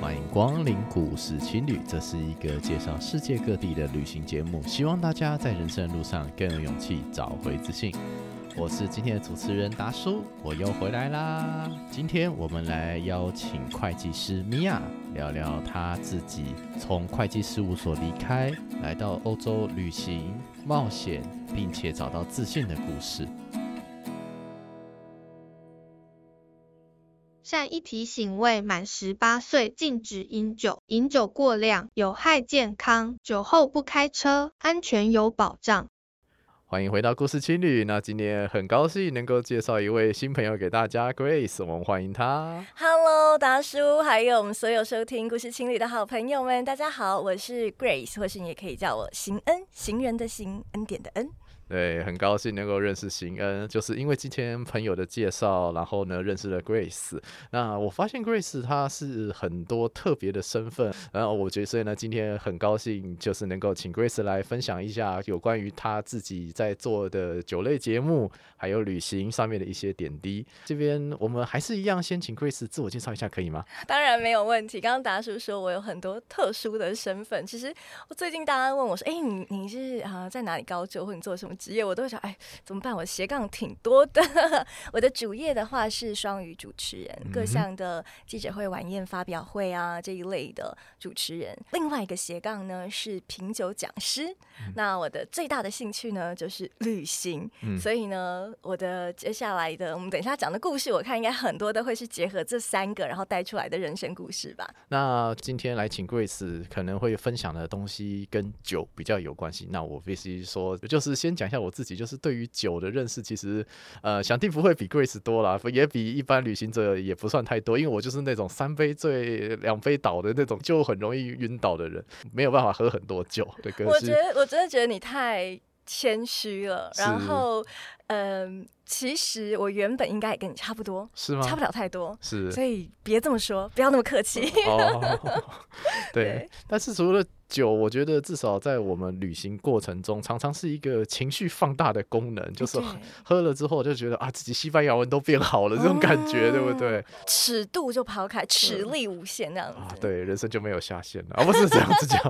欢迎光临故事青旅，这是一个介绍世界各地的旅行节目，希望大家在人生的路上更有勇气，找回自信。我是今天的主持人达叔，我又回来啦。今天我们来邀请会计师米娅聊聊她自己从会计事务所离开，来到欧洲旅行冒险，并且找到自信的故事。善意提醒：未满十八岁禁止饮酒，饮酒过量有害健康，酒后不开车，安全有保障。欢迎回到故事青旅。那今天很高兴能够介绍一位新朋友给大家，Grace，我们欢迎他。Hello，达叔，还有我们所有收听故事青旅的好朋友们，大家好，我是 Grace，或是你也可以叫我行恩，行人的行，恩典的恩。对，很高兴能够认识邢恩，就是因为今天朋友的介绍，然后呢认识了 Grace。那我发现 Grace 她是很多特别的身份，然后我觉得所以呢今天很高兴，就是能够请 Grace 来分享一下有关于她自己在做的酒类节目，还有旅行上面的一些点滴。这边我们还是一样，先请 Grace 自我介绍一下，可以吗？当然没有问题。刚刚达叔说我有很多特殊的身份，其实我最近大家问我说，哎，你你是啊、呃、在哪里高就，或者你做什么？职业我都会想，哎，怎么办？我斜杠挺多的。我的主业的话是双语主持人，各项的记者会、晚宴、发表会啊这一类的主持人。另外一个斜杠呢是品酒讲师。那我的最大的兴趣呢就是旅行，所以呢，我的接下来的我们等一下讲的故事，我看应该很多都会是结合这三个，然后带出来的人生故事吧。那今天来请 Grace 可能会分享的东西跟酒比较有关系。那我必须说，就是先讲一下我自己。就是对于酒的认识，其实呃，想定不会比 Grace 多啦，也比一般旅行者也不算太多。因为我就是那种三杯醉两杯倒的那种，就很容易晕倒的人，没有办法喝很多酒。对，我觉得我真的觉得你太谦虚了。然后，嗯、呃，其实我原本应该也跟你差不多，是吗？差不了太多，是。所以别这么说，不要那么客气。哦，对，对，但是除了。酒，我觉得至少在我们旅行过程中，常常是一个情绪放大的功能，就是 喝了之后就觉得啊，自己西班牙文都变好了，这种感觉，对不对？尺度就抛开，尺力无限那样子。啊，对，人生就没有下限了啊，不是这样子讲，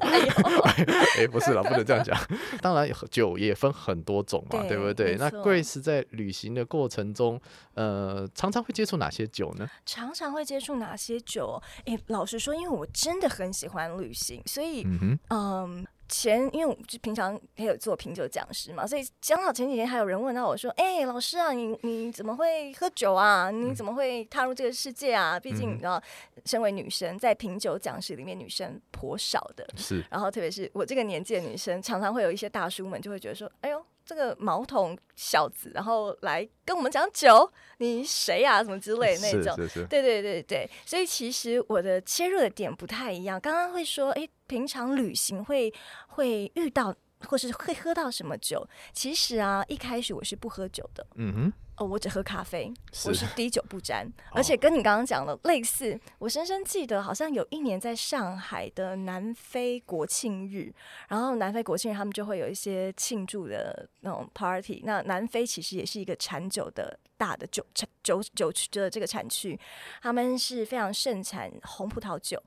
哎，不是啦，不能这样讲。当然，酒也分很多种嘛，对，对不对？那 Grace 在旅行的过程中，呃，常常会接触哪些酒呢？常常会接触哪些酒？哎，老实说，因为我真的很喜欢旅行，所以。嗯嗯，前因为我就平常也有做品酒讲师嘛，所以刚好前几天还有人问到我说：“哎、欸，老师啊，你你怎么会喝酒啊？你怎么会踏入这个世界啊？毕竟你知道，身为女生，在品酒讲师里面，女生颇少的。是，然后特别是我这个年纪的女生，常常会有一些大叔们就会觉得说：‘哎呦。’这个毛头小子，然后来跟我们讲酒，你谁呀、啊？什么之类的那种，是是是对对对对。所以其实我的切入的点不太一样。刚刚会说，哎，平常旅行会会遇到，或是会喝到什么酒？其实啊，一开始我是不喝酒的。嗯哼。哦，我只喝咖啡，我是滴酒不沾，而且跟你刚刚讲的类似。我深深记得，好像有一年在上海的南非国庆日，然后南非国庆日他们就会有一些庆祝的那种 party。那南非其实也是一个产酒的大的酒产酒酒区的这个产区，他们是非常盛产红葡萄酒。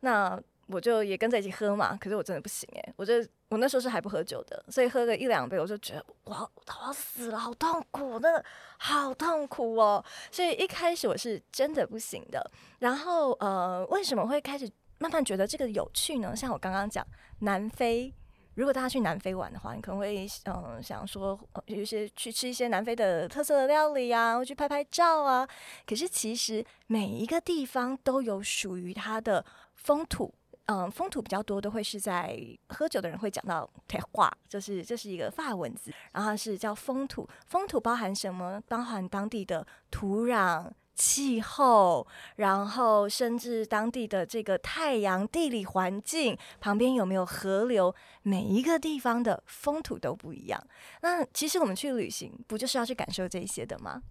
那我就也跟着一起喝嘛，可是我真的不行哎，我就我那时候是还不喝酒的，所以喝个一两杯，我就觉得我，我要死了，好痛苦，那好痛苦哦。所以一开始我是真的不行的。然后呃，为什么会开始慢慢觉得这个有趣呢？像我刚刚讲南非，如果大家去南非玩的话，你可能会嗯、想说有一些去吃一些南非的特色的料理啊，或去拍拍照啊。可是其实每一个地方都有属于它的风土。嗯，风土比较多，都会是在喝酒的人会讲到台话，就是这是一个法文字，然后是叫风土。风土包含什么？包含当地的土壤、气候，然后甚至当地的这个太阳、地理环境，旁边有没有河流，每一个地方的风土都不一样。那其实我们去旅行，不就是要去感受这些的吗？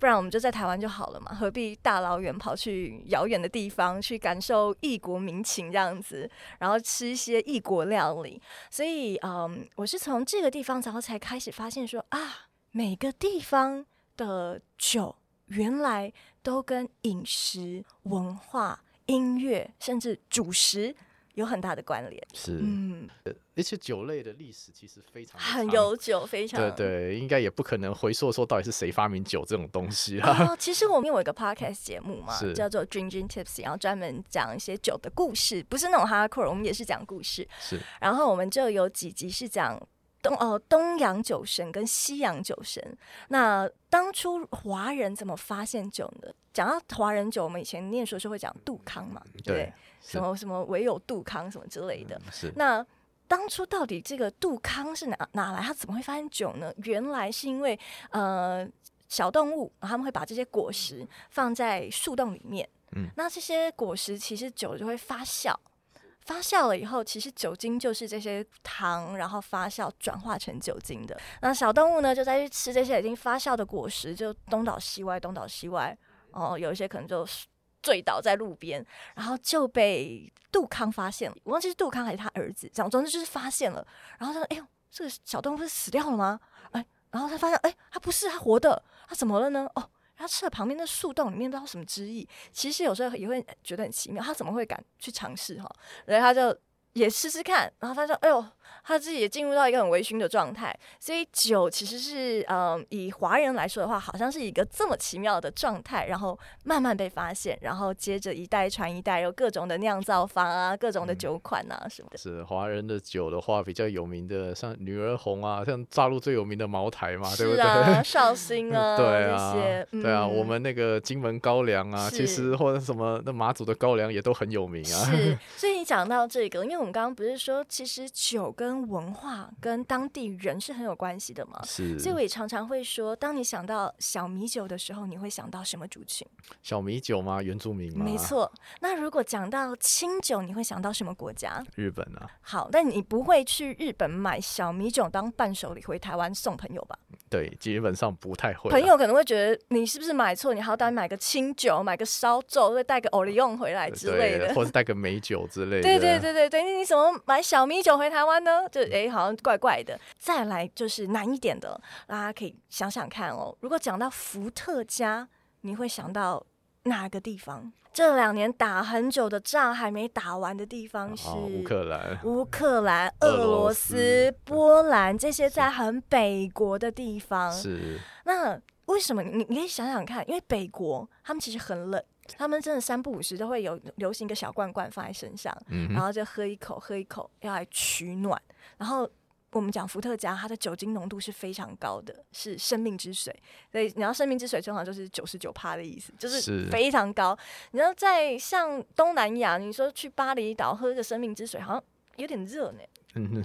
不然我们就在台湾就好了嘛，何必大老远跑去遥远的地方去感受异国民情这样子，然后吃一些异国料理？所以，嗯，我是从这个地方然后才开始发现说啊，每个地方的酒原来都跟饮食文化音乐，甚至主食。有很大的关联，是，嗯，而且酒类的历史其实非常很悠久，非常对对，应该也不可能回溯说到底是谁发明酒这种东西啊。哦，其实我们有一个 podcast 节目嘛，叫做 Drinking Tips，然后专门讲一些酒的故事，不是那种 hardcore，我们也是讲故事。是，然后我们就有几集是讲东哦东洋酒神跟西洋酒神。那当初华人怎么发现酒呢？讲到华人酒，我们以前念书的时候会讲杜康嘛，对。对什么什么唯有杜康什么之类的。那当初到底这个杜康是哪哪来？他怎么会发现酒呢？原来是因为呃小动物，他们会把这些果实放在树洞里面，嗯，那这些果实其实酒就会发酵，发酵了以后，其实酒精就是这些糖，然后发酵转化成酒精的。那小动物呢，就再去吃这些已经发酵的果实，就东倒西歪，东倒西歪，哦，有一些可能就。醉倒在路边，然后就被杜康发现了。我忘记是杜康还是他儿子，讲总之就是发现了。然后他说：“哎呦，这个小动物不是死掉了吗？”哎，然后他发现，哎，他不是，他活的。他怎么了呢？哦，他吃了旁边的树洞里面不知道什么汁液。其实有时候也会觉得很奇妙，他怎么会敢去尝试哈？然后他就也试试看，然后他说：“哎呦。”他自己也进入到一个很微醺的状态，所以酒其实是，嗯，以华人来说的话，好像是一个这么奇妙的状态，然后慢慢被发现，然后接着一代传一代，有各种的酿造方啊，各种的酒款啊什么的。是华人的酒的话，比较有名的像女儿红啊，像大陆最有名的茅台嘛，对不对？绍兴啊，对啊，这些，对啊，我们那个金门高粱啊，其实或者什么那马祖的高粱也都很有名啊。是，所以你讲到这个，因为我们刚刚不是说，其实酒跟跟文化跟当地人是很有关系的嘛，是，所以我也常常会说，当你想到小米酒的时候，你会想到什么族群？小米酒吗？原住民吗？没错。那如果讲到清酒，你会想到什么国家？日本啊。好，但你不会去日本买小米酒当伴手礼回台湾送朋友吧？对，基本上不太会。朋友可能会觉得你是不是买错？你好歹买个清酒，买个烧酒，再带个欧利翁回来之类的，或者带个美酒之类的。对对对对对，你怎么买小米酒回台湾呢？就哎、欸，好像怪怪的。再来就是难一点的，大家可以想想看哦。如果讲到伏特加，你会想到哪个地方？这两年打很久的仗还没打完的地方是乌克兰、乌克兰、俄罗斯、波兰这些在很北国的地方。是。那为什么？你你可以想想看，因为北国他们其实很冷。他们真的三不五时都会有流行一个小罐罐放在身上，嗯、然后就喝一口，喝一口，要来取暖。然后我们讲伏特加，它的酒精浓度是非常高的，是生命之水。所以你要生命之水，正好就是九十九趴的意思，就是非常高。你要在像东南亚，你说去巴厘岛喝个生命之水，好像有点热呢。嗯，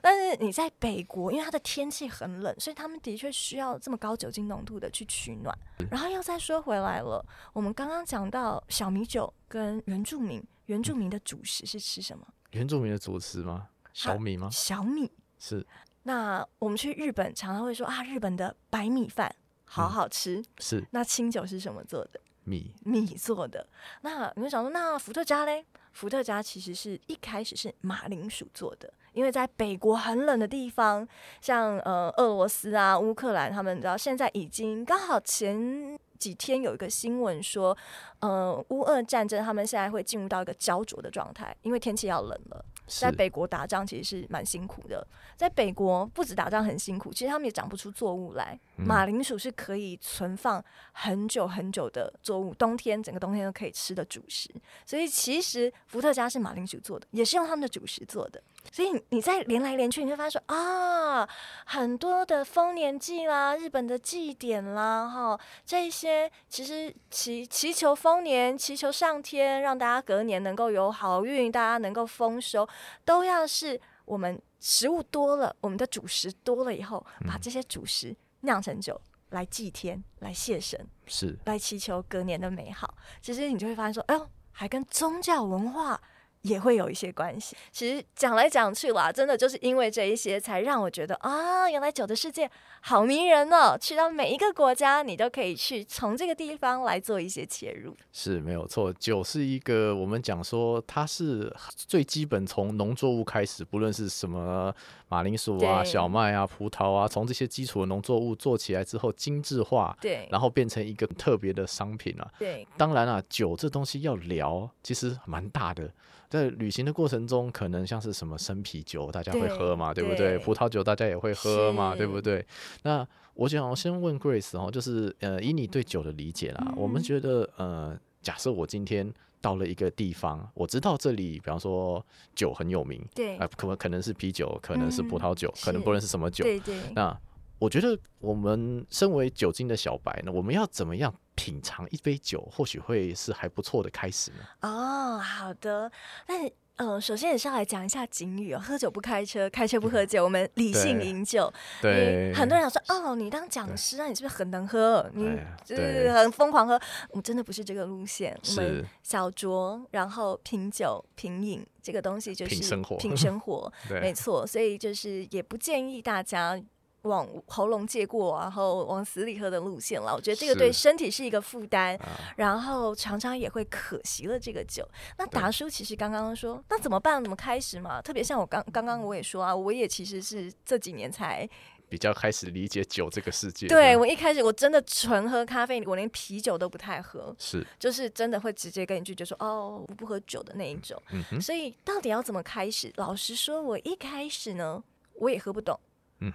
但是你在北国，因为它的天气很冷，所以他们的确需要这么高酒精浓度的去取暖。然后又再说回来了，我们刚刚讲到小米酒跟原住民，原住民的主食是吃什么？原住民的主食吗？小米吗？小米是。那我们去日本常常会说啊，日本的白米饭好好吃。嗯、是。那清酒是什么做的？米。米做的。那你会想说，那伏特加嘞？伏特加其实是一开始是马铃薯做的，因为在北国很冷的地方，像呃俄罗斯啊、乌克兰，他们知道现在已经刚好前几天有一个新闻说，呃乌俄战争他们现在会进入到一个焦灼的状态，因为天气要冷了。在北国打仗其实是蛮辛苦的，在北国不止打仗很辛苦，其实他们也长不出作物来。马铃薯是可以存放很久很久的作物，冬天整个冬天都可以吃的主食。所以其实伏特加是马铃薯做的，也是用他们的主食做的。所以你再连来连去，你会发现说啊，很多的丰年祭啦、日本的祭典啦，哈，这些其实祈祈求丰年、祈求上天，让大家隔年能够有好运，大家能够丰收，都要是我们食物多了，我们的主食多了以后，把这些主食酿成酒来祭天、来谢神，是来祈求隔年的美好。其实你就会发现说，哎呦，还跟宗教文化。也会有一些关系。其实讲来讲去啦，真的就是因为这一些，才让我觉得啊，原来酒的世界好迷人哦！去到每一个国家，你都可以去从这个地方来做一些切入。是没有错，酒是一个我们讲说它是最基本，从农作物开始，不论是什么马铃薯啊、小麦啊、葡萄啊，从这些基础的农作物做起来之后，精致化，对，然后变成一个特别的商品啊。对，当然啊，酒这东西要聊，其实蛮大的。在旅行的过程中，可能像是什么生啤酒，大家会喝嘛，对，对不对？葡萄酒大家也会喝嘛，对不对？那我想我先问 Grace 哦，就是呃，以你对酒的理解啦，嗯、我们觉得呃，假设我今天到了一个地方，我知道这里，比方说酒很有名，对，呃，可能可能是啤酒，可能是葡萄酒，嗯、可能不论是什么酒，对对。那我觉得我们身为酒精的小白呢，我们要怎么样？品尝一杯酒，或许会是还不错的开始呢。哦，好的。那嗯、呃，首先也是要来讲一下警语哦，喝酒不开车，开车不喝酒，我们理性饮酒。对，很多人说哦，你当讲师啊，你是不是很能喝？你就是很疯狂喝。我真的不是这个路线，我们小酌，然后品酒品饮这个东西就是品生活，品生活，没错。所以就是也不建议大家。往喉咙借过，然后往死里喝的路线了。我觉得这个对身体是一个负担，然后常常也会可惜了这个酒。那达叔其实刚刚说，那怎么办？怎么开始嘛？特别像我刚刚刚我也说啊，我也其实是这几年才比较开始理解酒这个世界。对，我一开始我真的纯喝咖啡，我连啤酒都不太喝，是就是真的会直接跟你拒绝说哦，我不喝酒的那一种。嗯。所以到底要怎么开始？老实说，我一开始呢，我也喝不懂。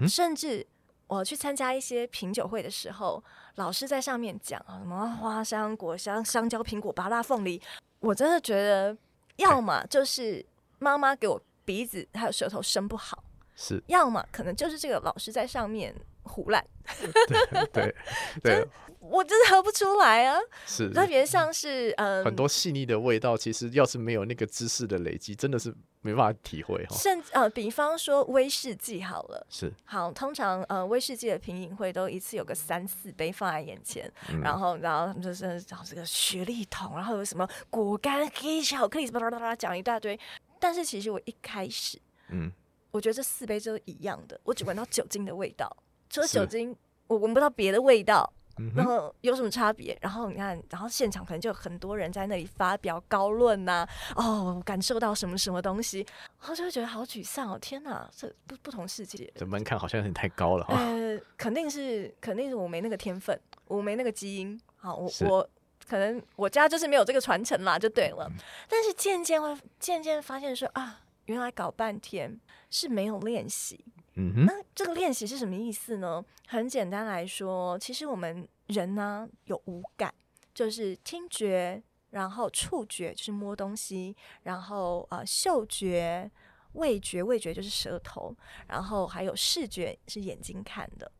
甚至我去参加一些品酒会的时候，老师在上面讲啊，什么花香、果香、香蕉、苹果、芭拉、凤梨，我真的觉得，要么就是妈妈给我鼻子还有舌头生不好，是，要么可能就是这个老师在上面唬烂，对对对。我真的喝不出来啊！是特别像是嗯，很多细腻的味道，其实要是没有那个知识的累积，真的是没办法体会哈。甚至呃，比方说威士忌好了，是好，通常呃威士忌的品饮会都一次有个三四杯放在眼前，嗯、然后然后就是找这个雪莉桶，然后有什么果干、黑巧克力，巴拉巴拉讲一大堆。但是其实我一开始，嗯，我觉得这四杯都是一样的，我只闻到酒精的味道，除了酒精，我闻不到别的味道。然后有什么差别？然后你看，然后现场可能就有很多人在那里发表高论呐、啊，哦，感受到什么什么东西，然后就会觉得好沮丧哦！天哪，这不不同世界，这门槛好像有点太高了哈。呃，肯定是，肯定是我没那个天分，我没那个基因。好，我我可能我家就是没有这个传承啦，就对了。嗯、但是渐渐会渐渐发现说啊，原来搞半天是没有练习。那这个练习是什么意思呢？很简单来说，其实我们人呢有五感，就是听觉，然后触觉就是摸东西，然后呃嗅觉、味觉，味觉就是舌头，然后还有视觉是眼睛看的。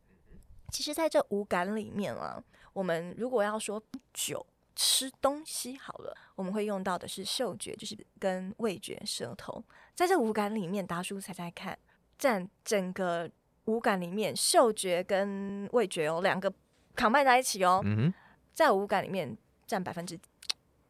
其实，在这五感里面啊，我们如果要说酒、吃东西好了，我们会用到的是嗅觉，就是跟味觉、舌头。在这五感里面，达叔猜猜看。占整个五感里面，嗅觉跟味觉哦，两个 combine 在一起哦。嗯哼，在五感里面占百分之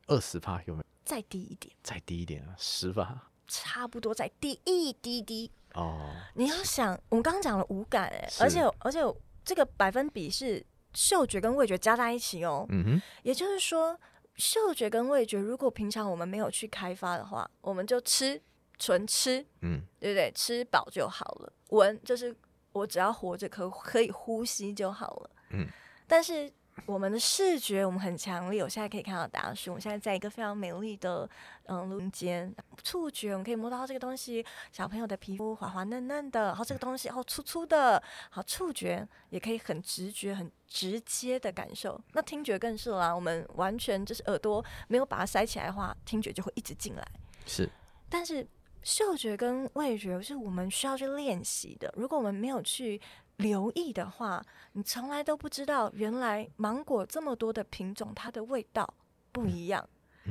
二十趴有没有？再低一点，再低一点啊，十趴，差不多再低一滴滴哦。你要想，我们刚刚讲了五感哎，而且而且这个百分比是嗅觉跟味觉加在一起哦。嗯哼，也就是说，嗅觉跟味觉如果平常我们没有去开发的话，我们就吃。纯吃，嗯，对不对？吃饱就好了。闻就是我只要活着可可以呼吸就好了，嗯。但是我们的视觉我们很强烈，我现在可以看到大树，我们现在在一个非常美丽的嗯录音间。触觉我们可以摸到这个东西，小朋友的皮肤滑滑嫩嫩的，然后这个东西哦粗粗的，好触觉也可以很直觉、很直接的感受。那听觉更是啦，我们完全就是耳朵没有把它塞起来的话，听觉就会一直进来。是，但是。嗅觉跟味觉是我们需要去练习的。如果我们没有去留意的话，你从来都不知道，原来芒果这么多的品种，它的味道不一样。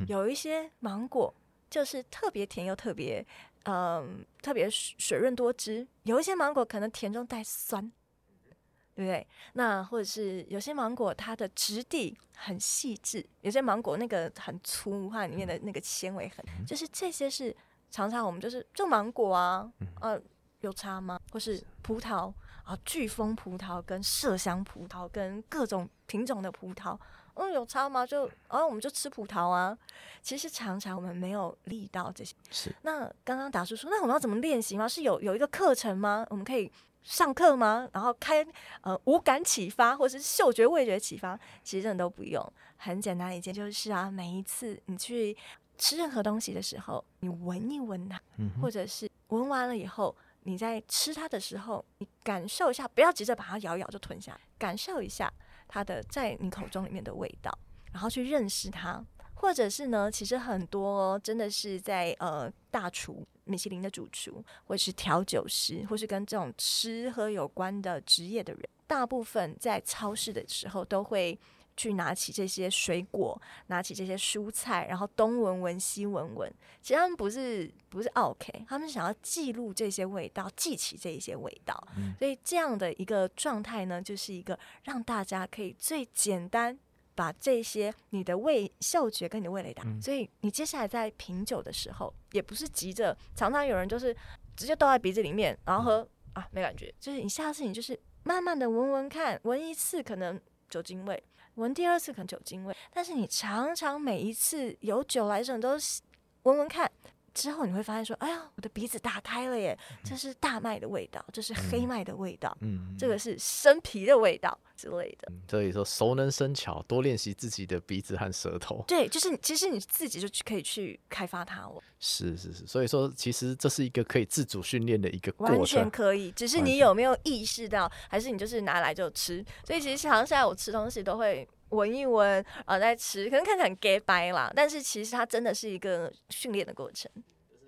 有一些芒果就是特别甜又特别，嗯，特别水润多汁；有一些芒果可能甜中带酸，对对不对？那或者是有些芒果它的质地很细致，有些芒果那个很粗，它里面的那个纤维很，就是这些是常常我们就是就芒果啊，呃，有差吗？或是葡萄啊，巨峰葡萄跟麝香葡萄跟各种品种的葡萄。嗯，有差吗？就啊，我们就吃葡萄啊。其实常常我们没有力到这些。是。那刚刚达叔说，那我们要怎么练习吗？是有有一个课程吗？我们可以上课吗？然后开呃五感启发，或是嗅觉味觉启发？其实真的都不用，很简单一件就是啊，每一次你去吃任何东西的时候，你闻一闻它，嗯、或者是闻完了以后，你在吃它的时候，你感受一下，不要急着把它咬咬就吞下，感受一下。它的在你口中里面的味道，然后去认识它，或者是呢，其实很多真的是在呃大厨、米其林的主厨，或者是调酒师，或是跟这种吃喝有关的职业的人，大部分在超市的时候都会。去拿起这些水果，拿起这些蔬菜，然后东闻闻西闻闻。其实他们不是不是 OK，他们想要记录这些味道，记起这一些味道。嗯。所以这样的一个状态呢，就是一个让大家可以最简单把这些你的味嗅觉跟你的味蕾打。嗯。所以你接下来在品酒的时候，也不是急着，常常有人就是直接倒在鼻子里面，然后喝啊没感觉。就是你下次你就是慢慢的闻闻看，闻一次可能酒精味。闻第二次可能酒精味，但是你常常每一次有酒来的时候，你都闻闻看，之后你会发现说：“哎呀，我的鼻子打开了耶！这是大麦的味道，这是黑麦的味道，嗯，这个是生皮的味道之类的。”所以说，熟能生巧，多练习自己的鼻子和舌头。对，就是其实你自己就可以去开发它了。是是是，所以说其实这是一个可以自主训练的一个过程，完全可以。只是你有没有意识到，还是你就是拿来就吃？所以其实好像现在我吃东西都会。闻一闻，然后再吃，可能看起来很假掰啦，但是其实它真的是一个训练的过程。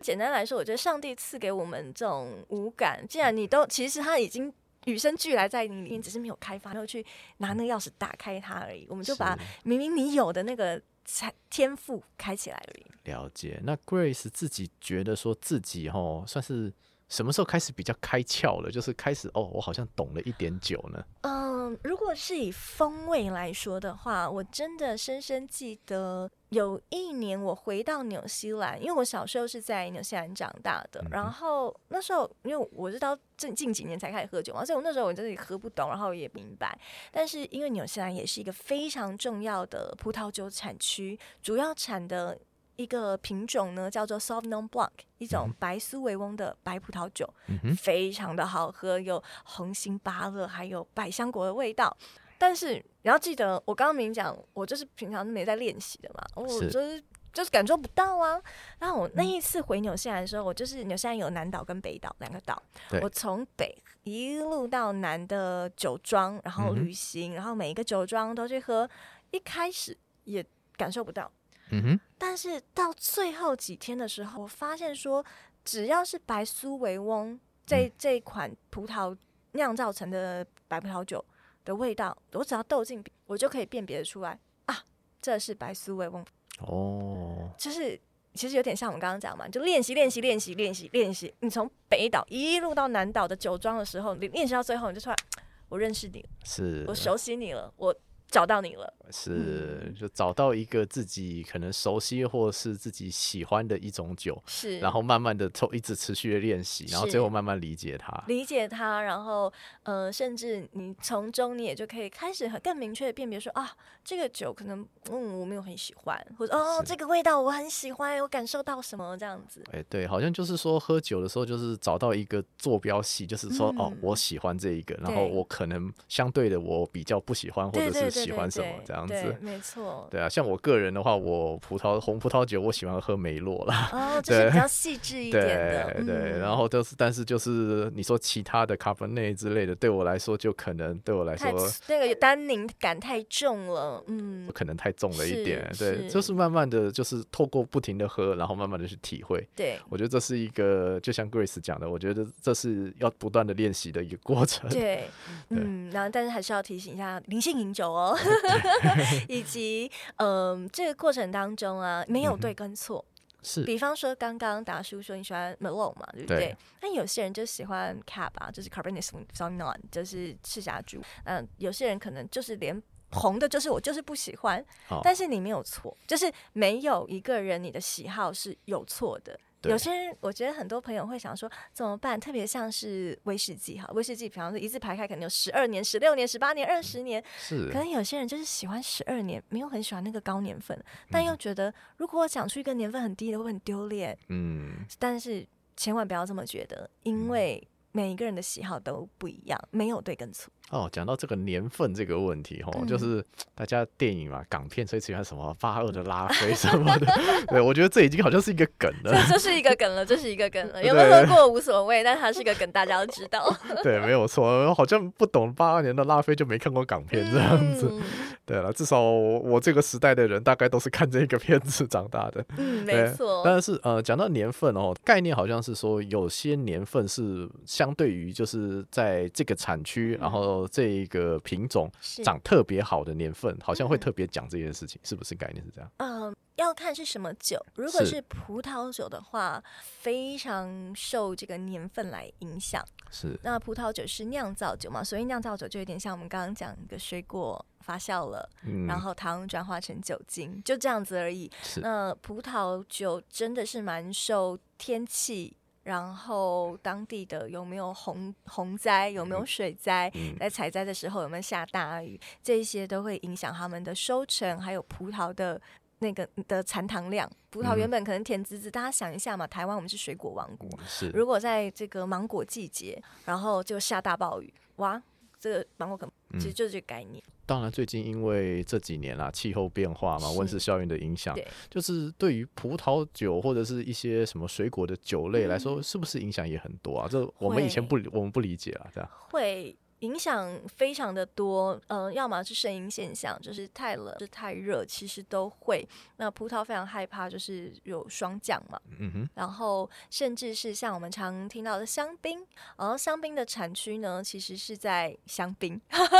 简单来说，我觉得上帝赐给我们这种五感，既然你都其实它已经与生俱来在你里面，只是没有开发，没有去拿那个钥匙打开它而已。我们就把明明你有的那个才天赋开起来而已。了解。那 Grace 自己觉得说自己哦算是。什么时候开始比较开窍了？就是开始哦，我好像懂了一点酒呢。嗯，如果是以风味来说的话，我真的深深记得有一年我回到纽西兰，因为我小时候是在纽西兰长大的。嗯、然后那时候，因为我是到近近几年才开始喝酒嘛，所以我那时候我真的也喝不懂，然后也明白。但是因为纽西兰也是一个非常重要的葡萄酒产区，主要产的。一个品种呢，叫做 Sauvignon Blanc，一种白苏维翁的白葡萄酒，嗯、非常的好喝，有红心芭乐还有百香果的味道。但是你要记得，我刚刚明讲，我就是平常没在练习的嘛，我就是就是感受不到啊。然后我那一次回纽西兰的时候，我就是纽西兰有南岛跟北岛两个岛，我从北一路到南的酒庄，然后旅行，嗯、然后每一个酒庄都去喝，一开始也感受不到。嗯哼，但是到最后几天的时候，我发现说，只要是白苏维翁这、嗯、这一款葡萄酿造成的白葡萄酒的味道，我只要斗进，我就可以辨别得出来啊，这是白苏维翁。哦，就是其实有点像我们刚刚讲嘛，就练习练习练习练习练习，你从北岛一路到南岛的酒庄的时候，你练习到最后，你就出来，我认识你了，是。我熟悉你了，我。找到你了，是就找到一个自己可能熟悉或是自己喜欢的一种酒，是，然后慢慢的抽一直持续的练习，然后最后慢慢理解它，理解它，然后呃，甚至你从中你也就可以开始很更明确的辨别说啊，这个酒可能嗯我没有很喜欢，或者哦这个味道我很喜欢，我感受到什么这样子，哎对，好像就是说喝酒的时候就是找到一个坐标系，就是说、嗯、哦我喜欢这一个，然后我可能相对的我比较不喜欢或者是。喜欢什么这样子？没错。对啊，像我个人的话，我葡萄红葡萄酒，我喜欢喝梅洛啦。哦，就是比较细致一点的。对然后就是，但是就是你说其他的卡本内之类的，对我来说就可能对我来说那个单宁感太重了，嗯，可能太重了一点。对，就是慢慢的就是透过不停的喝，然后慢慢的去体会。对，我觉得这是一个，就像 Grace 讲的，我觉得这是要不断的练习的一个过程。对，嗯，然后但是还是要提醒一下，灵性饮酒哦。以及，嗯、呃，这个过程当中啊，没有对跟错，是，比方说刚刚达叔说你喜欢 Malone 嘛，对不对？那有些人就喜欢 Cab 啊，就是 Cabernet Sauvignon，就是赤霞珠。嗯，有些人可能就是连红的，就是我就是不喜欢。哦、但是你没有错，就是没有一个人你的喜好是有错的。有些人，我觉得很多朋友会想说怎么办？特别像是威士忌哈，威士忌，比方说一字排开，可能有十二年、十六年、十八年、二十年。是。可能有些人就是喜欢十二年，没有很喜欢那个高年份，但又觉得如果我讲出一个年份很低的，会很丢脸。嗯。但是千万不要这么觉得，因为每一个人的喜好都不一样，没有对跟错。哦，讲到这个年份这个问题，哦、嗯，就是大家电影嘛，港片最喜欢什么八二的拉菲什么的，对，我觉得这已经好像是一个梗了。这是一个梗了，这是一个梗了。有没有喝过无所谓，但它是一个梗，大家都知道。对，没有错，好像不懂八二年的拉菲就没看过港片这样子。嗯、对了，至少我这个时代的人大概都是看这个片子长大的。嗯，没错。但是呃，讲到年份哦，概念好像是说有些年份是相对于就是在这个产区，然后。这一个品种长特别好的年份，好像会特别讲这件事情，是不是概念是这样？嗯，要看是什么酒。如果是葡萄酒的话，非常受这个年份来影响。是。那葡萄酒是酿造酒嘛？所以酿造酒就有点像我们刚刚讲一个水果发酵了，嗯，然后糖转化成酒精，就这样子而已。是。那葡萄酒真的是蛮受天气。然后当地的有没有洪洪灾，有没有水灾，嗯、在采摘的时候有没有下大雨，这些都会影响他们的收成，还有葡萄的那个的残糖量。葡萄原本可能甜滋滋，大家想一下嘛，台湾我们是水果王国，是。如果在这个芒果季节，然后就下大暴雨，哇，这个芒果可能其实就是这个概念。当然，最近因为这几年啦，气候变化嘛，温室效应的影响，就是对于葡萄酒或者是一些什么水果的酒类来说，嗯、是不是影响也很多啊？这我们以前不，我们不理解啊，这样会。影响非常的多，嗯、呃，要么是声音现象，就是太冷，就是太热，其实都会。那葡萄非常害怕，就是有霜降嘛，嗯哼。然后甚至是像我们常听到的香槟，然后香槟的产区呢，其实是在香槟，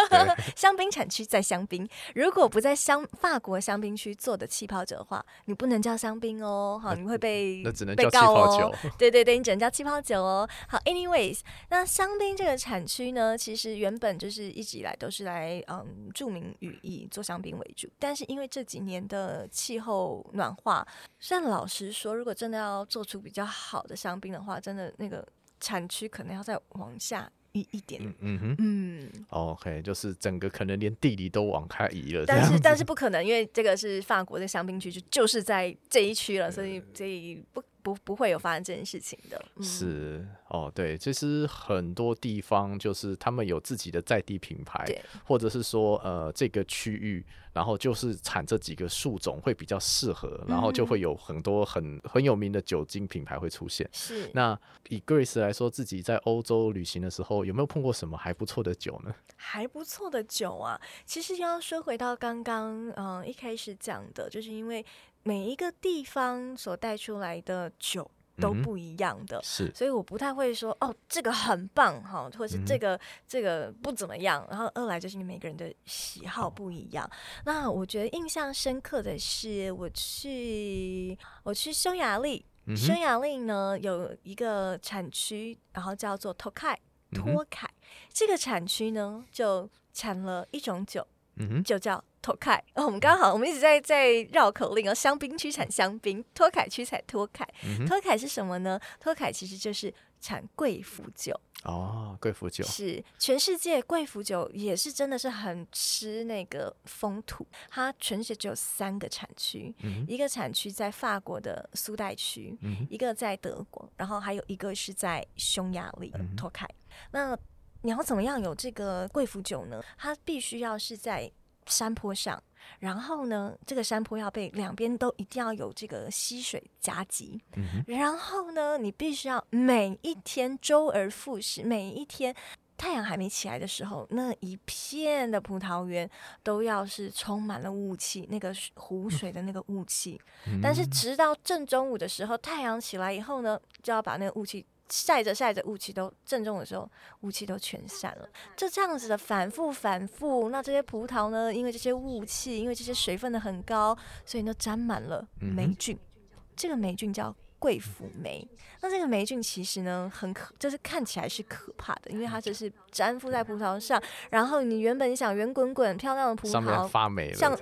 香槟产区在香槟。如果不在香法国香槟区做的气泡酒的话，你不能叫香槟哦，好，你会被那只能叫气泡酒。对对对，你只能叫气泡酒哦。好，anyways，那香槟这个产区呢，其实。原本就是一直以来都是来嗯著名语以做香槟为主，但是因为这几年的气候暖化，虽然老实说，如果真的要做出比较好的香槟的话，真的那个产区可能要再往下移一点。嗯嗯哼嗯，OK，就是整个可能连地理都往开移了。但是但是不可能，因为这个是法国的香槟区，就就是在这一区了，所以所以不。不不会有发生这件事情的，嗯、是哦，对，其实很多地方就是他们有自己的在地品牌，或者是说呃这个区域，然后就是产这几个树种会比较适合，嗯、然后就会有很多很很有名的酒精品牌会出现。是，那以 Grace 来说，自己在欧洲旅行的时候，有没有碰过什么还不错的酒呢？还不错的酒啊，其实要说回到刚刚嗯、呃、一开始讲的，就是因为。每一个地方所带出来的酒都不一样的，嗯、是，所以我不太会说哦，这个很棒哈，或者是这个、嗯、这个不怎么样。然后二来就是你每个人的喜好不一样。哦、那我觉得印象深刻的是，我去我去匈牙利，嗯、匈牙利呢有一个产区，然后叫做托凯托凯，嗯、这个产区呢就产了一种酒，嗯、就叫。托凯，哦，我们刚好，我们一直在在绕口令哦。香槟区产香槟，托凯区产托凯。嗯、托凯是什么呢？托凯其实就是产贵腐酒哦，贵腐酒是全世界贵腐酒也是真的是很吃那个风土。它全世界只有三个产区，嗯、一个产区在法国的苏代区，嗯、一个在德国，然后还有一个是在匈牙利。托凯，那你要怎么样有这个贵腐酒呢？它必须要是在山坡上，然后呢，这个山坡要被两边都一定要有这个溪水夹击，嗯、然后呢，你必须要每一天周而复始，每一天太阳还没起来的时候，那一片的葡萄园都要是充满了雾气，那个湖水的那个雾气。嗯、但是直到正中午的时候，太阳起来以后呢，就要把那个雾气。晒着晒着，雾气都正中的时候，雾气都全散了。就这样子的反复反复，那这些葡萄呢，因为这些雾气，因为这些水分的很高，所以呢沾满了霉菌，这个霉菌叫贵腐霉。那这个霉菌其实呢，很可，就是看起来是可怕的，因为它就是粘附在葡萄上，然后你原本想圆滚滚漂亮的葡萄，上面发霉了，像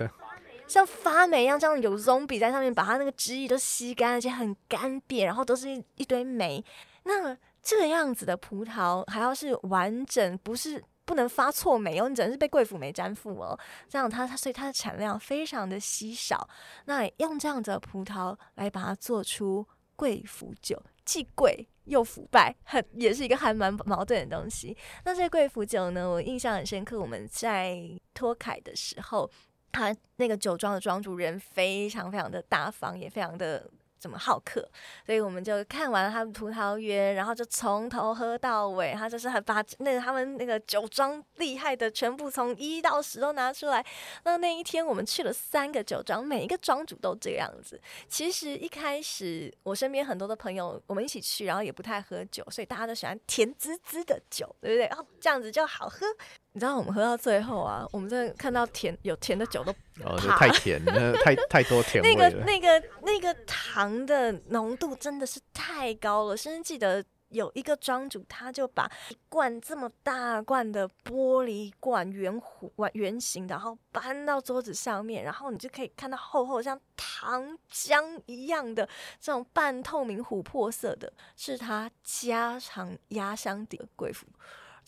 像发霉一样，这样有 zombie 在上面，把它那个汁液都吸干，而且很干瘪，然后都是一一堆霉。那这样子的葡萄还要是完整，不是不能发错霉哦，你只能是被贵腐霉粘附哦。这样它它所以它的产量非常的稀少。那用这样子的葡萄来把它做出贵腐酒，既贵又腐败，很也是一个还蛮矛盾的东西。那这贵腐酒呢，我印象很深刻，我们在托凯的时候。他那个酒庄的庄主人非常非常的大方，也非常的怎么好客，所以我们就看完了他的葡萄园，然后就从头喝到尾。他就是很把那个他们那个酒庄厉害的全部从一到十都拿出来。那那一天我们去了三个酒庄，每一个庄主都这个样子。其实一开始我身边很多的朋友我们一起去，然后也不太喝酒，所以大家都喜欢甜滋滋的酒，对不对？哦，这样子就好喝。你知道我们喝到最后啊，我们真的看到甜有甜的酒都哦，太甜了，太太多甜味了。那个那个那个糖的浓度真的是太高了，甚至记得有一个庄主，他就把一罐这么大罐的玻璃罐圆弧圆形的，然后搬到桌子上面，然后你就可以看到厚厚像糖浆一样的这种半透明琥珀色的，是他加长压箱底的贵腐。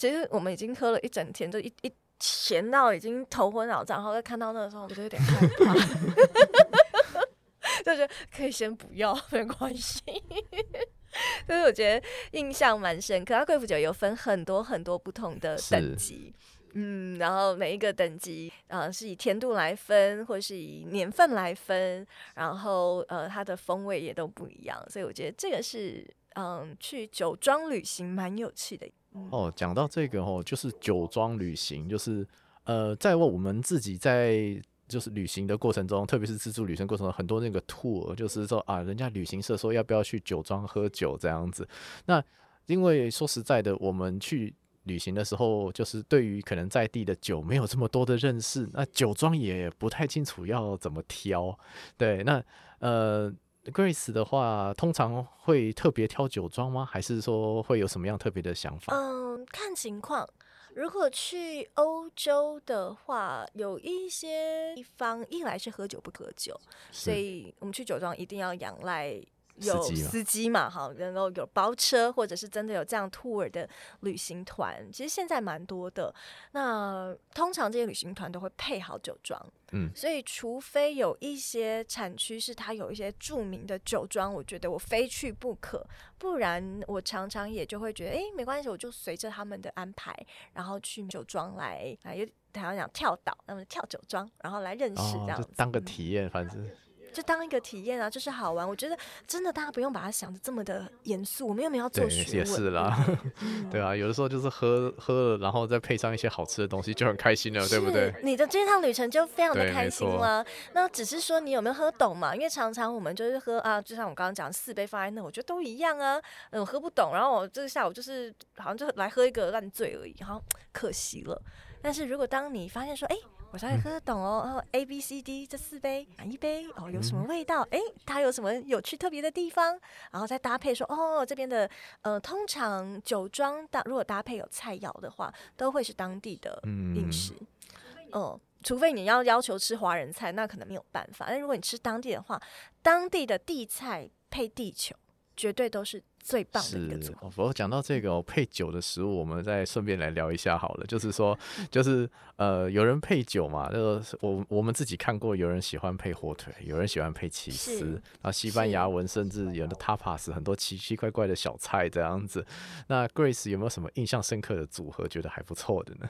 其实我们已经喝了一整天，就一一闲到已经头昏脑胀，然后再看到那个时候，我觉得有点害怕，就觉得可以先不要，没关系。所 以我觉得印象蛮深刻。它贵腐酒有分很多很多不同的等级，嗯，然后每一个等级啊、呃、是以甜度来分，或是以年份来分，然后呃它的风味也都不一样。所以我觉得这个是嗯去酒庄旅行蛮有趣的。哦，讲到这个哦，就是酒庄旅行，就是呃，在我们自己在就是旅行的过程中，特别是自助旅行过程中，很多那个 tour，就是说啊，人家旅行社说要不要去酒庄喝酒这样子。那因为说实在的，我们去旅行的时候，就是对于可能在地的酒没有这么多的认识，那酒庄也不太清楚要怎么挑。对，那呃。Grace 的话，通常会特别挑酒庄吗？还是说会有什么样特别的想法？嗯，看情况。如果去欧洲的话，有一些地方一来是喝酒不喝酒，所以我们去酒庄一定要仰赖。有司机嘛？哈，然后有包车，或者是真的有这样 tour 的旅行团，其实现在蛮多的。那通常这些旅行团都会配好酒庄，嗯，所以除非有一些产区是它有一些著名的酒庄，我觉得我非去不可。不然我常常也就会觉得，哎、欸，没关系，我就随着他们的安排，然后去酒庄来，来有好像讲跳岛，那么跳酒庄，然后来认识这样子，哦、当个体验，反正。就当一个体验啊，就是好玩。我觉得真的大家不用把它想的这么的严肃，我们又没有要做学问。也是啦，对啊，有的时候就是喝喝了，然后再配上一些好吃的东西，就很开心了，对不对？你的这趟旅程就非常的开心了。那只是说你有没有喝懂嘛？因为常常我们就是喝啊，就像我刚刚讲四杯放在那，我觉得都一样啊。嗯，我喝不懂，然后我这个下午就是好像就来喝一个烂醉而已，好像 可惜了。但是如果当你发现说，哎。我稍微喝得懂哦，然后 A B C D 这四杯哪一杯哦，有什么味道？哎，它有什么有趣特别的地方？然后再搭配说哦，这边的呃，通常酒庄搭如果搭配有菜肴的话，都会是当地的饮食。嗯、呃，除非你要要求吃华人菜，那可能没有办法。但如果你吃当地的话，当地的地菜配地球，绝对都是。最棒的一个组合。不过讲到这个、哦、配酒的食物，我们再顺便来聊一下好了。就是说，就是呃，有人配酒嘛，就是我我们自己看过，有人喜欢配火腿，有人喜欢配起司，然后西班牙文甚至有的 tapas 很多奇奇怪怪的小菜这样子。那 Grace 有没有什么印象深刻的组合，觉得还不错的呢？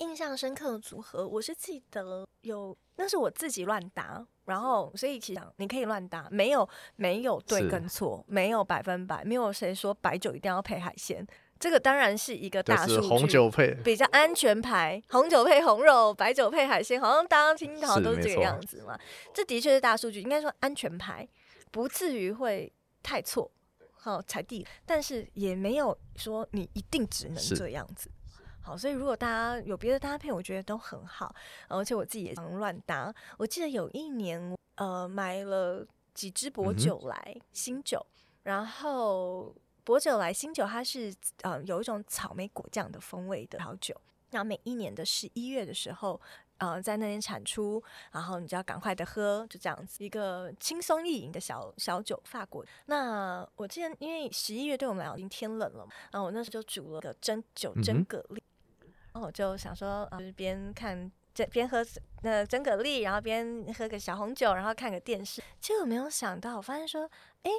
哦，印象深刻的组合，我是记得有，那是我自己乱答。然后，所以其实你可以乱答，没有没有对跟错，没有百分百，没有谁说白酒一定要配海鲜。这个当然是一个大数据，红酒配比较安全牌，红酒配红肉，白酒配海鲜，好像大家听到都是这个样子嘛。这的确是大数据，应该说安全牌，不至于会太错，好踩地，但是也没有说你一定只能这样子。好，所以如果大家有别的搭配，我觉得都很好，而且我自己也常乱搭。我记得有一年，呃，买了几支薄酒来新酒，然后薄酒来新酒它是呃有一种草莓果酱的风味的好酒。然后每一年的十一月的时候，呃，在那边产出，然后你就要赶快的喝，就这样子一个轻松易饮的小小酒，法国。那我记得，因为十一月对我们来讲已经天冷了嘛，然后我那时候就煮了个蒸酒蒸蛤蜊，嗯、然后我就想说，啊，就是边看这边喝那蒸蛤蜊，然后边喝个小红酒，然后看个电视。结果没有想到，我发现说，哎，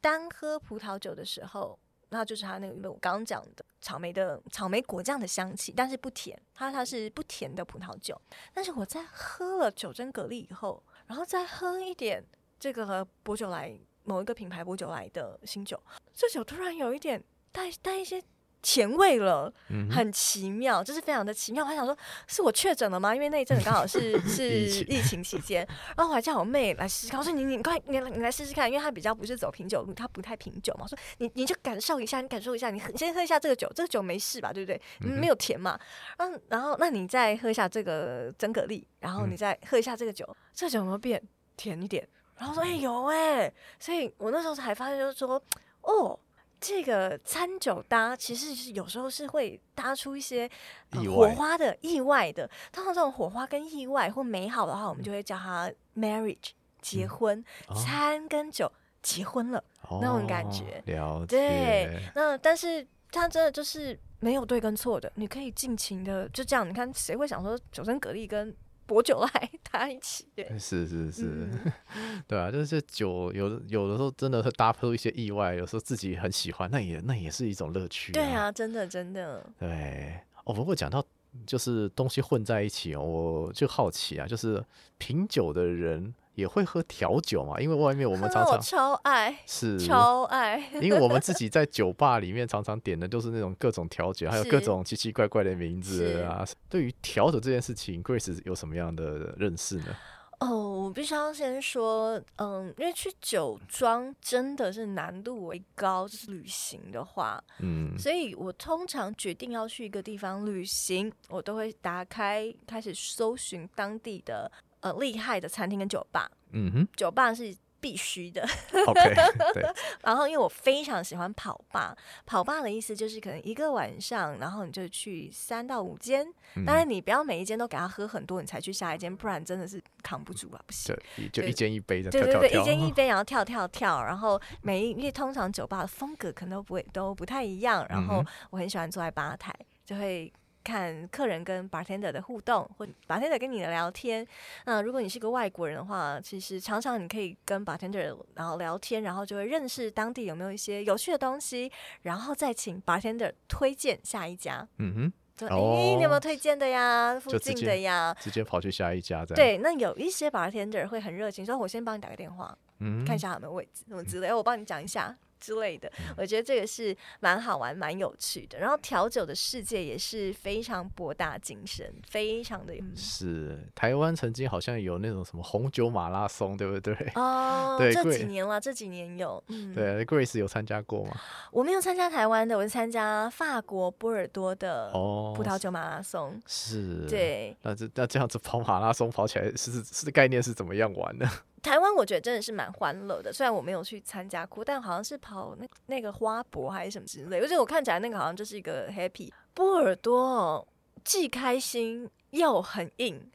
单喝葡萄酒的时候。那就是它那个我刚刚讲的草莓的草莓果酱的香气，但是不甜，它它是不甜的葡萄酒。但是我在喝了酒蒸蛤蜊以后，然后再喝一点这个薄酒莱某一个品牌薄酒莱的新酒，这酒突然有一点带带一些。甜味了，很奇妙，就是非常的奇妙。我还想说，是我确诊了吗？因为那一阵子刚好是 是疫情期间，然后我还叫我妹来试试看。我说你你快你你来试试看，因为她比较不是走品酒路，她不太品酒嘛。我说你你就感受一下，你感受一下，你你先喝一下这个酒，这个酒没事吧？对不对？没有甜嘛。嗯，然后那你再喝一下这个真蛤蜊，然后你再喝一下这个酒，这个酒有没有变甜一点？然后说哎、欸、有哎、欸，所以我那时候才发现，就是说哦。这个餐酒搭其实是有时候是会搭出一些、呃、火花的意外的。通常这种火花跟意外或美好的话，我们就会叫它 marriage 结婚，嗯哦、餐跟酒结婚了、哦、那种感觉。了解。对，那但是它真的就是没有对跟错的，你可以尽情的就这样。你看谁会想说酒蒸蛤蜊跟薄酒来搭一起，对，是是是，嗯、对啊，就是这酒有有的时候真的会搭配一些意外，有时候自己很喜欢，那也那也是一种乐趣、啊。对啊，真的真的。对，哦，不过讲到就是东西混在一起哦，我就好奇啊，就是品酒的人。也会喝调酒嘛？因为外面我们常常超爱，是超爱，因为我们自己在酒吧里面常常点的都是那种各种调酒，还有各种奇奇怪怪的名字啊。对于调酒这件事情，Grace 有什么样的认识呢？哦，我必须要先说，嗯，因为去酒庄真的是难度为高，就是旅行的话，嗯，所以我通常决定要去一个地方旅行，我都会打开开始搜寻当地的。呃，厉害的餐厅跟酒吧，嗯哼，酒吧是必须的。OK，对。然后，因为我非常喜欢跑吧，跑吧的意思就是可能一个晚上，然后你就去三到五间。嗯、当然，你不要每一间都给他喝很多，你才去下一间，不然真的是扛不住啊，不行。对，就一间一杯的跳跳跳。对对对，一间一杯，然后跳跳跳，然后每一因为通常酒吧的风格可能都不会都不太一样，然后我很喜欢坐在吧台，就会。看客人跟 bartender 的互动，或 bartender 跟你的聊天。那如果你是个外国人的话，其实常常你可以跟 bartender 然后聊天，然后就会认识当地有没有一些有趣的东西，然后再请 bartender 推荐下一家。嗯哼，对，哦，你有没有推荐的呀？附近的呀？直接，跑去下一家。对，那有一些 bartender 会很热情，说：“我先帮你打个电话，嗯，看一下有没有位置，什么之类，我帮你讲一下。”之类的，我觉得这个是蛮好玩、蛮有趣的。然后调酒的世界也是非常博大精深，非常的。是台湾曾经好像有那种什么红酒马拉松，对不对？哦，对，这几年了，这几年有。嗯、对，Grace 有参加过吗？我没有参加台湾的，我是参加法国波尔多的葡萄酒马拉松。哦、是，对。那这那这样子跑马拉松跑起来是是概念是怎么样玩呢？台湾我觉得真的是蛮欢乐的，虽然我没有去参加过，但好像是跑那那个花博还是什么之类，而且我看起来那个好像就是一个 happy。波尔多既开心又很硬，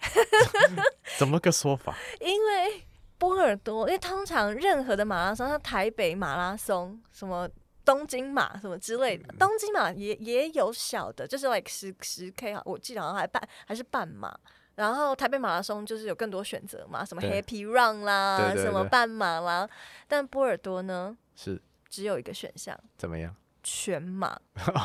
怎么个说法？因为波尔多，因为通常任何的马拉松，像台北马拉松、什么东京马什么之类的，东京马也也有小的，就是 like 十十 K 啊，我记得好像还半还是半马。然后台北马拉松就是有更多选择嘛，什么 Happy Run 啦，对对对对，什么半马啦。但波尔多呢，是只有一个选项，怎么样？全马，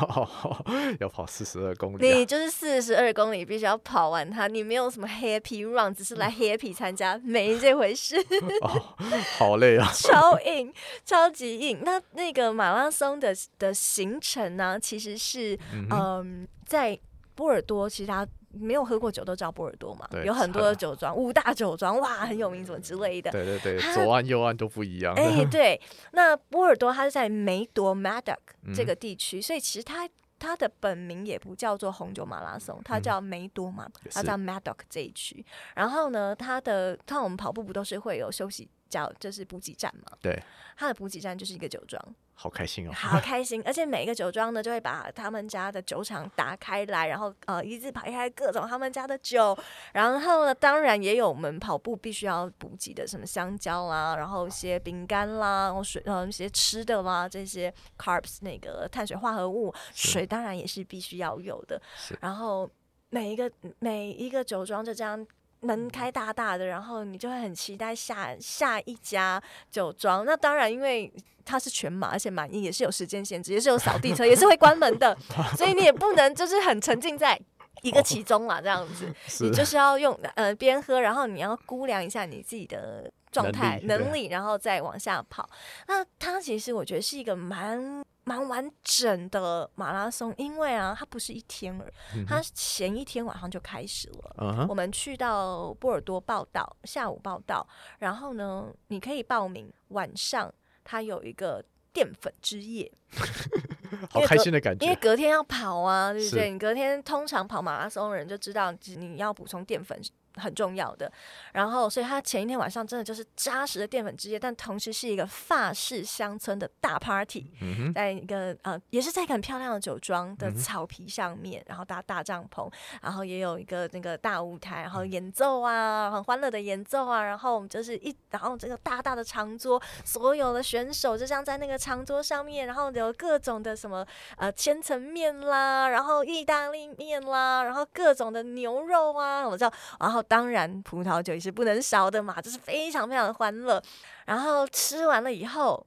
要跑四十二公里，啊，你就是四十二公里必须要跑完它。你没有什么 Happy Run，只是来 Happy 参加，没这回事。哦，好累啊，超硬，超级硬。那那个马拉松的的行程呢，其实是嗯，嗯，在波尔多，其实它。没有喝过酒都知道波尔多嘛，对有很多的酒庄，五大酒庄哇，很有名，什么之类的。对对对，左岸右岸都不一样。哎，对，那波尔多它是在梅多 （Madoc） 这个地区，嗯、所以其实它它的本名也不叫做红酒马拉松，它叫梅多嘛，嗯、它叫 Madoc 这一区。然后呢，它的，它我们跑步不都是会有休息叫就是补给站嘛。对，它的补给站就是一个酒庄。好开心哦，好 开心！而且每一个酒庄呢，就会把他们家的酒厂打开来，然后呃一字排开各种他们家的酒，然后呢，当然也有我们跑步必须要补给的，什么香蕉啦，然后一些饼干啦，然后水呃一些吃的啦，这些 carbs 那个碳水化合物，水当然也是必须要有的。然后每一个每一个酒庄就这样门开大大的，然后你就会很期待下下一家酒庄。那当然因为。它是全马，而且满意也是有时间限制，也是有扫地车，也是会关门的，所以你也不能就是很沉浸在一个其中嘛，这样子，你就是要用呃边喝，然后你要估量一下你自己的状态能力，然后再往下跑。那它其实我觉得是一个蛮蛮完整的马拉松，因为啊，它不是一天而，它前一天晚上就开始了。嗯、我们去到波尔多报道，下午报道，然后呢，你可以报名晚上。它有一个淀粉之夜，好开心的感觉，因为隔天要跑啊，对不对？你隔天通常跑马拉松的人就知道，你要补充淀粉。很重要的，然后所以他前一天晚上真的就是扎实的淀粉之夜，但同时是一个法式乡村的大 party，嗯、在一个呃也是在一个很漂亮的酒庄的草皮上面，嗯、然后搭大帐篷，然后也有一个那个大舞台，然后演奏啊，很欢乐的演奏啊，然后我们就是一然后这个大大的长桌，所有的选手就像在那个长桌上面，然后有各种的什么呃千层面啦，然后意大利面啦，然后各种的牛肉啊，我知道，然后。当然，葡萄酒也是不能少的嘛，就是非常非常的欢乐。然后吃完了以后，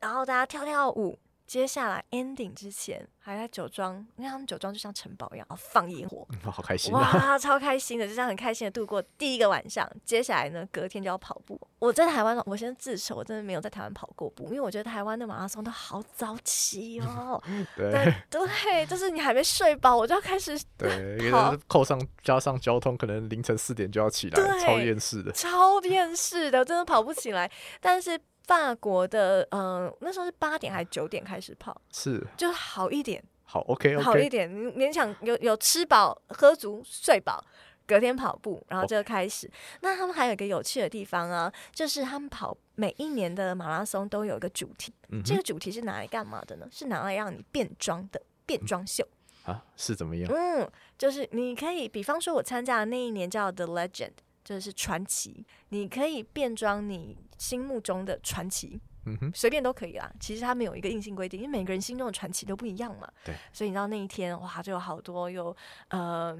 然后大家跳跳舞。接下来 ending 之前，还在酒庄，因为他们酒庄就像城堡一样，放烟火，好开心哇，超开心的，就这样很开心的度过第一个晚上。接下来呢，隔天就要跑步。我在台湾，我先自首，我真的没有在台湾跑过步，因为我觉得台湾的马拉松都好早起哦。对对，就是你还没睡饱，我就要开始对，因为扣上加上交通，可能凌晨四点就要起来，超厌世的，超厌世的，真的跑不起来。但是。法国的，嗯、呃，那时候是八点还是九点开始跑？是，就好一点，好，OK，, okay 好一点，勉强有有吃饱、喝足、睡饱，隔天跑步，然后就开始。Oh. 那他们还有一个有趣的地方啊，就是他们跑每一年的马拉松都有一个主题，嗯、这个主题是拿来干嘛的呢？是拿来让你变装的变装秀、嗯、啊？是怎么样？嗯，就是你可以，比方说，我参加的那一年叫 The Legend。就是传奇，你可以变装你心目中的传奇，嗯哼，随便都可以啦。其实他没有一个硬性规定，因为每个人心中的传奇都不一样嘛。对，所以你知道那一天哇，就有好多有呃，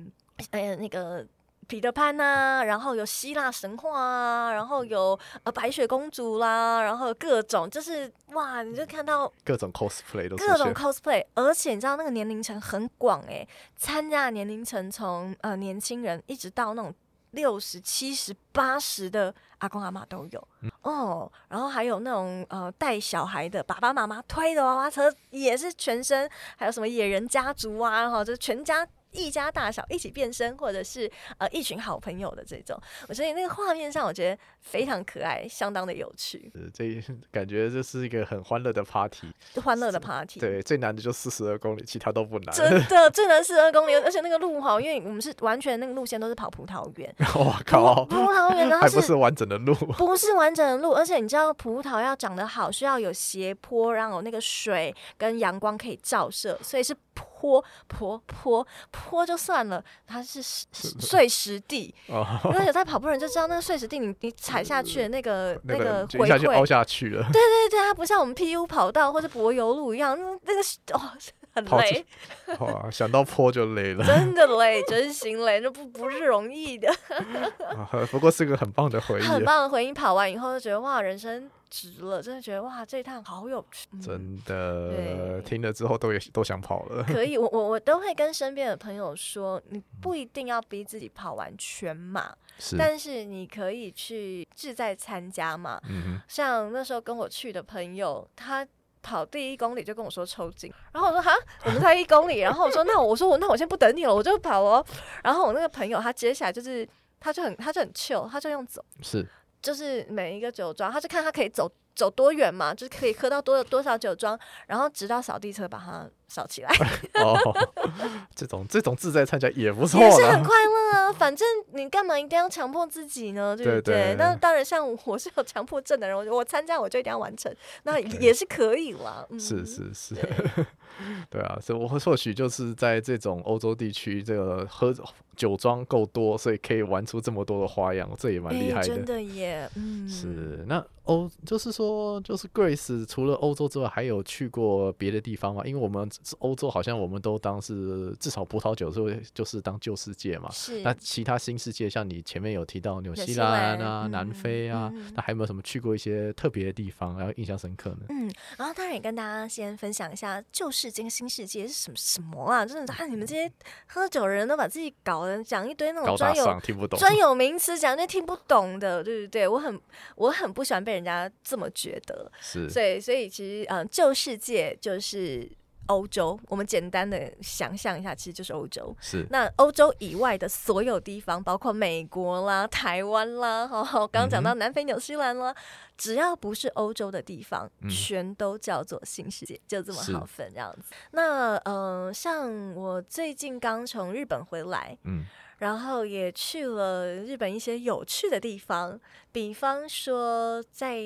哎那个彼得潘呐、啊，然后有希腊神话啊，然后有呃白雪公主啦，然后各种就是哇，你就看到各种 cosplay 都各种 cosplay，而且你知道那个年龄层很广哎、欸，参加的年龄层从呃年轻人一直到那种。六十七十八十的阿公阿妈都有、嗯、哦，然后还有那种呃带小孩的爸爸妈妈推的娃娃车也是全身，还有什么野人家族啊，哈，就是全家。一家大小一起变身，或者是呃一群好朋友的这种，我觉得那个画面上，我觉得非常可爱，相当的有趣。呃，这感觉这是一个很欢乐的 party，欢乐的 party。对，最难的就四十二公里，其他都不难。真的，最难四十二公里，而且那个路哈，因为我们是完全那个路线都是跑葡萄园。我靠，葡萄园还不是完整的路，不是完整的路，而且你知道葡萄要长得好，需要有斜坡，然后那个水跟阳光可以照射，所以是。坡坡坡坡就算了，它是碎石地，因为有在跑步人就知道，那个碎石地你你踩下去的那个那个回馈凹下去了。对对对，它不像我们 PU 跑道或者柏油路一样，那个哦很累。哇，想到坡就累了，真的累，真心累，那不不是容易的。不过是个很棒的回忆，很棒的回忆。跑完以后就觉得哇，人生。值了，真的觉得哇，这一趟好有趣。嗯、真的，听了之后都也都想跑了。可以，我我我都会跟身边的朋友说，你不一定要逼自己跑完全马，是但是你可以去志在参加嘛。像那时候跟我去的朋友，他跑第一公里就跟我说抽筋，然后我说哈，我们才一公里，然后我说那我说我那我先不等你了，我就跑哦。然后我那个朋友他接下来就是他就很他就很 chill，他就用走是。就是每一个酒庄，他就看他可以走走多远嘛，就是可以喝到多多少酒庄，然后直到扫地车把它扫起来。哦，这种这种自在参加也不错，也是很快乐啊。反正你干嘛一定要强迫自己呢？对不对？对对，那当然，像我是有强迫症的人，我我参加我就一定要完成，那也是可以啦。嗯、是是是。对啊，所以我或许就是在这种欧洲地区，这个喝酒庄够多，所以可以玩出这么多的花样，这也蛮厉害的。欸、真的耶，嗯，是那。欧就是说，就是 Grace 除了欧洲之外，还有去过别的地方吗？因为我们欧洲好像我们都当是至少葡萄酒是就是当旧世界嘛。是。那其他新世界，像你前面有提到纽西兰啊、南非啊，嗯、那还有没有什么去过一些特别的地方，然后印象深刻呢？嗯，然后当然也跟大家先分享一下旧世界新世界是什么什么啊？真的，啊，你们这些喝酒的人都把自己搞的讲一堆那种专有听不懂专有名词，讲那听不懂的，对不对？我很我很不喜欢被。人家这么觉得，是，所以所以其实，嗯，旧世界就是欧洲。我们简单的想象一下，其实就是欧洲。是，那欧洲以外的所有地方，包括美国啦、台湾啦，哈，刚刚讲到南非、纽西兰啦，嗯、只要不是欧洲的地方，嗯、全都叫做新世界，就这么好分这样子。那，嗯、呃，像我最近刚从日本回来，嗯。然后也去了日本一些有趣的地方，比方说，在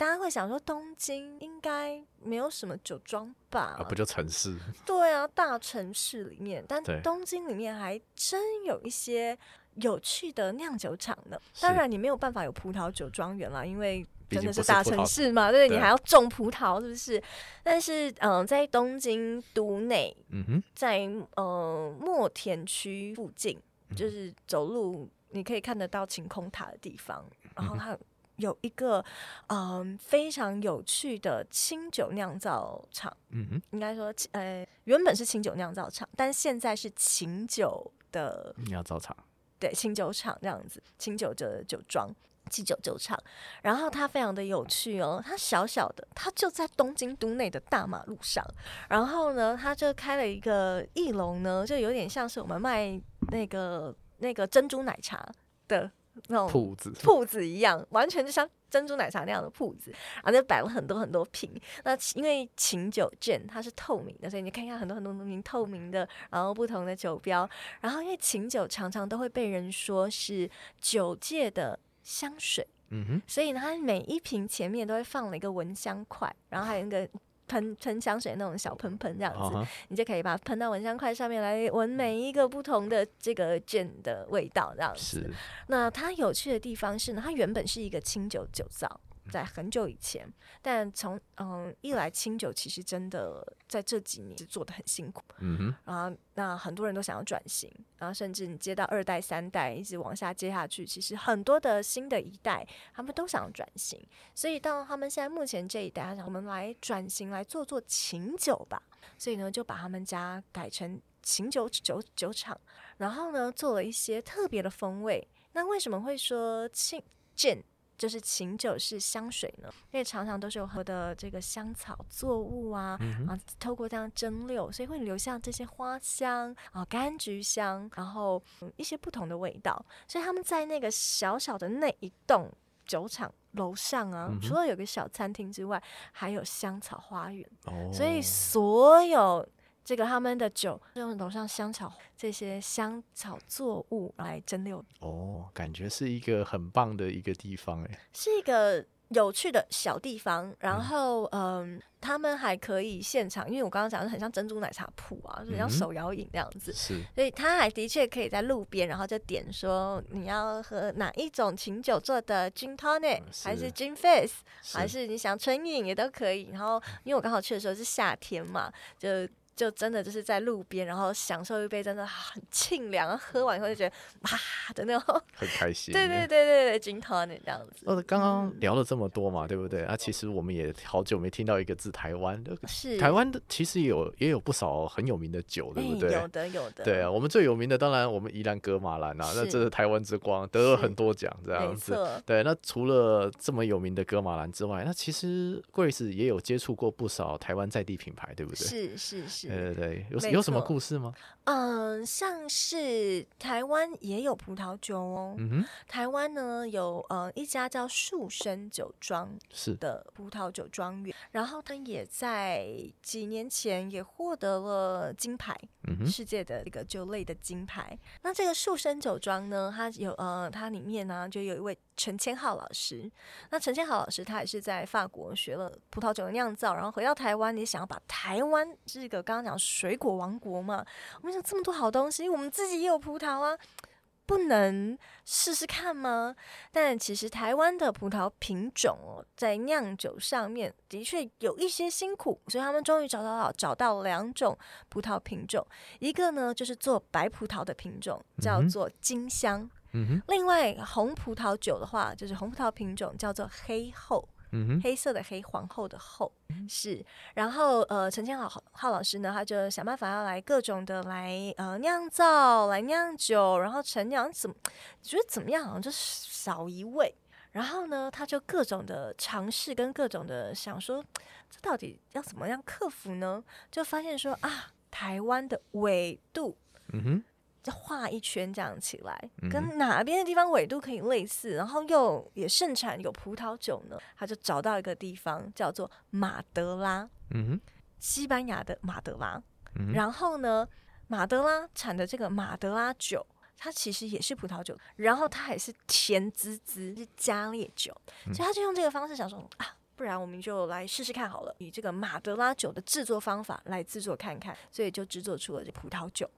大家会想说东京应该没有什么酒庄吧？啊，不就城市？对啊，大城市里面，但东京里面还真有一些有趣的酿酒厂呢。当然，你没有办法有葡萄酒庄园啦，因为真的是大城市嘛，对，你还要种葡萄，是不是？但是，嗯、呃，在东京都内，嗯哼，在呃墨田区附近。就是走路你可以看得到晴空塔的地方，然后它有一个嗯非常有趣的清酒酿造厂，嗯哼，应该说呃原本是清酒酿造厂，但现在是琴酒的酿造厂，对，清酒厂这样子，清酒的酒庄。七九酒厂，然后它非常的有趣哦，它小小的，它就在东京都内的大马路上，然后呢，它就开了一个翼龙呢，就有点像是我们卖那个那个珍珠奶茶的那种铺子铺子一样，完全就像珍珠奶茶那样的铺子，然后就摆了很多很多瓶。那因为琴酒券它是透明的，所以你看一下很多很多瓶透明的，然后不同的酒标，然后因为琴酒常常都会被人说是酒界的。香水，嗯哼，所以呢，它每一瓶前面都会放了一个蚊香块，然后还有一个喷喷香水那种小喷喷这样子，uh huh. 你就可以把它喷到蚊香块上面来闻每一个不同的这个卷的味道这样子。是，那它有趣的地方是呢，它原本是一个清酒酒造。在很久以前，但从嗯一来清酒其实真的在这几年是做得很辛苦，嗯哼，然后那很多人都想要转型，然后甚至你接到二代三代一直往下接下去，其实很多的新的一代他们都想要转型，所以到他们现在目前这一代，他想我们来转型来做做琴酒吧，所以呢就把他们家改成琴酒酒酒厂，然后呢做了一些特别的风味。那为什么会说清 gin 就是琴酒是香水呢，因为常常都是有喝的这个香草作物啊，嗯、啊，透过这样蒸馏，所以会留下这些花香啊，柑橘香，然后、嗯、一些不同的味道。所以他们在那个小小的那一栋酒厂楼上啊，除了有个小餐厅之外，还有香草花园。哦、所以所有。这个他们的酒用楼上香草这些香草作物来蒸馏哦，感觉是一个很棒的一个地方哎，是一个有趣的小地方。然后嗯，嗯，他们还可以现场，因为我刚刚讲的很像珍珠奶茶铺啊，就像手摇饮这样子，是、嗯，所以他还的确可以在路边，然后就点说你要喝哪一种琴酒做的 Gin Tonic，是还是 Gin Fizz，是还是你想纯饮也都可以。然后因为我刚好去的时候是夏天嘛，就。就真的就是在路边，然后享受一杯真的很清凉，喝完以后就觉得哇的那种 很开心。对对对对对，金汤那样子。呃，刚刚聊了这么多嘛，对不对？啊，其实我们也好久没听到一个字，台湾。是。台湾的其实也有也有不少很有名的酒，对不对？有的有的。对啊，我们最有名的当然我们宜兰格马兰啊，那这是台湾之光，得了很多奖这样子。对，那除了这么有名的格马兰之外，那其实 Grace 也有接触过不少台湾在地品牌，对不对？是是是。是，对对对，有有什么故事吗？嗯，像是台湾也有葡萄酒哦。嗯哼，台湾呢有呃一家叫树生酒庄是的葡萄酒庄园，然后他也在几年前也获得了金牌，世界的一个酒类的金牌。那这个树生酒庄呢，它有呃它里面呢就有一位陈千浩老师。那陈千浩老师他也是在法国学了葡萄酒的酿造，然后回到台湾，你想要把台湾这个刚刚讲水果王国嘛，我们想这么多好东西，我们自己也有葡萄啊，不能试试看吗？但其实台湾的葡萄品种哦，在酿酒上面的确有一些辛苦，所以他们终于找到了找到两种葡萄品种，一个呢就是做白葡萄的品种，叫做金香。嗯哼。另外红葡萄酒的话，就是红葡萄品种叫做黑后。嗯哼，黑色的黑，皇后的后是，然后呃，陈千浩浩老师呢，他就想办法要来各种的来呃酿造，来酿酒，然后陈酿怎么觉得怎么样，好像就少一味，然后呢，他就各种的尝试跟各种的想说，这到底要怎么样克服呢？就发现说啊，台湾的纬度，嗯哼。就画一圈这样起来，跟哪边的地方纬度可以类似，然后又也盛产有葡萄酒呢？他就找到一个地方叫做马德拉，嗯，西班牙的马德拉。嗯、然后呢，马德拉产的这个马德拉酒，它其实也是葡萄酒，然后它也是甜滋滋，是加烈酒，所以他就用这个方式想说啊，不然我们就来试试看好了，以这个马德拉酒的制作方法来制作看看，所以就制作出了这葡萄酒。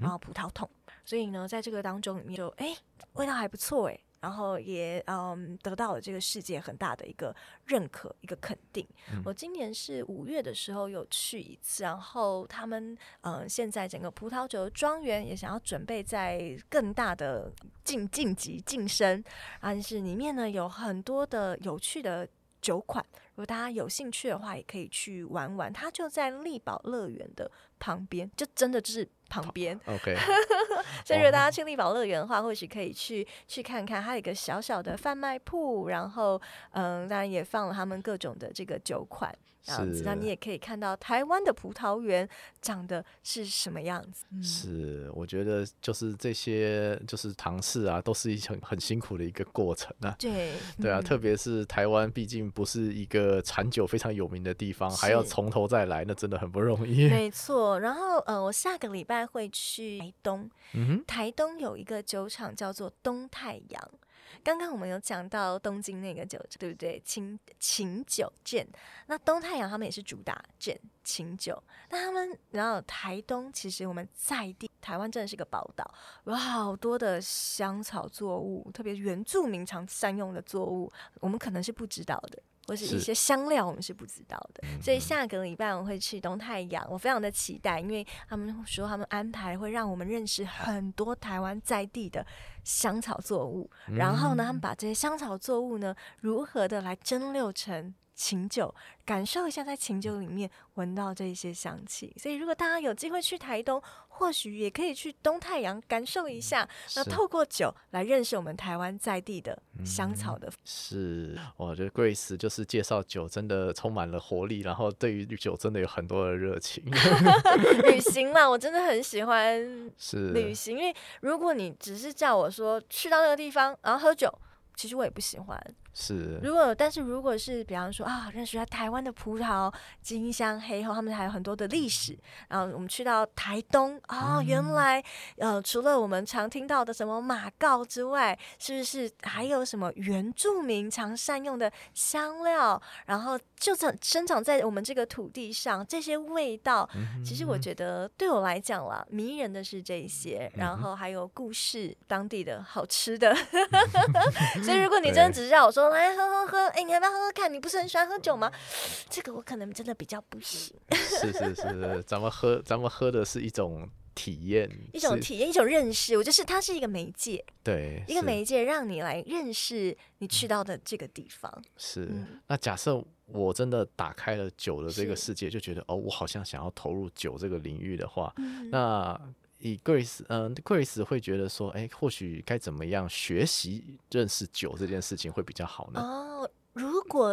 然后葡萄桶，所以呢，在这个当中里面就哎，味道还不错哎，然后也嗯得到了这个世界很大的一个认可，一个肯定。嗯、我今年是五月的时候有去一次，然后他们嗯现在整个葡萄酒的庄园也想要准备在更大的晋晋级晋升，但是里面呢有很多的有趣的酒款，如果大家有兴趣的话，也可以去玩玩。它就在丽宝乐园的旁边，就真的就是。旁边，OK，所以如果大家去力宝乐园的话，或许可以去去看看，它有一个小小的贩卖铺，然后嗯，当然也放了他们各种的这个酒款，这样子，那你也可以看到台湾的葡萄园长得是什么样子。嗯、是，我觉得就是这些就是尝试啊，都是一很很辛苦的一个过程啊。对，对啊，嗯、特别是台湾，毕竟不是一个产酒非常有名的地方，还要从头再来，那真的很不容易。没 错，然后呃，我下个礼拜。会去台东，嗯，台东有一个酒厂叫做东太阳。刚刚我们有讲到东京那个酒，对不对？清清酒鉴，那东太阳他们也是主打鉴清酒。那他们然后台东其实我们在地台湾真的是个宝岛，有好多的香草作物，特别原住民常善用的作物，我们可能是不知道的。或是一些香料，我们是不知道的，所以下个礼拜我会去东太阳，我非常的期待，因为他们说他们安排会让我们认识很多台湾在地的香草作物，嗯、然后呢，他们把这些香草作物呢，如何的来蒸馏成琴酒，感受一下在琴酒里面闻到这些香气。所以如果大家有机会去台东，或许也可以去东太阳感受一下，那透过酒来认识我们台湾在地的香草的。是，我觉得 Grace 就是介绍酒真的充满了活力，然后对于酒真的有很多的热情。旅行嘛，我真的很喜欢是旅行，因为如果你只是叫我说去到那个地方然后喝酒，其实我也不喜欢。是，如果但是如果是比方说啊，认识一下台湾的葡萄金香黑后，他们还有很多的历史。然后我们去到台东啊、哦，原来呃，除了我们常听到的什么马告之外，是不是还有什么原住民常善用的香料？然后就长生长在我们这个土地上，这些味道，其实我觉得对我来讲啦，迷人的是这些，然后还有故事，当地的好吃的。所以如果你真的只是让我说。来喝喝喝，哎、欸，你要不要喝喝看？你不是很喜欢喝酒吗？这个我可能真的比较不行。是是是，咱们喝，咱们喝的是一种体验，一种体验，一种认识。我就是它是一个媒介，对，一个媒介让你来认识你去到的这个地方。是。嗯、那假设我真的打开了酒的这个世界，就觉得哦，我好像想要投入酒这个领域的话，嗯、那。以 Grace，嗯，Grace 会觉得说，哎、欸，或许该怎么样学习认识酒这件事情会比较好呢？哦，如果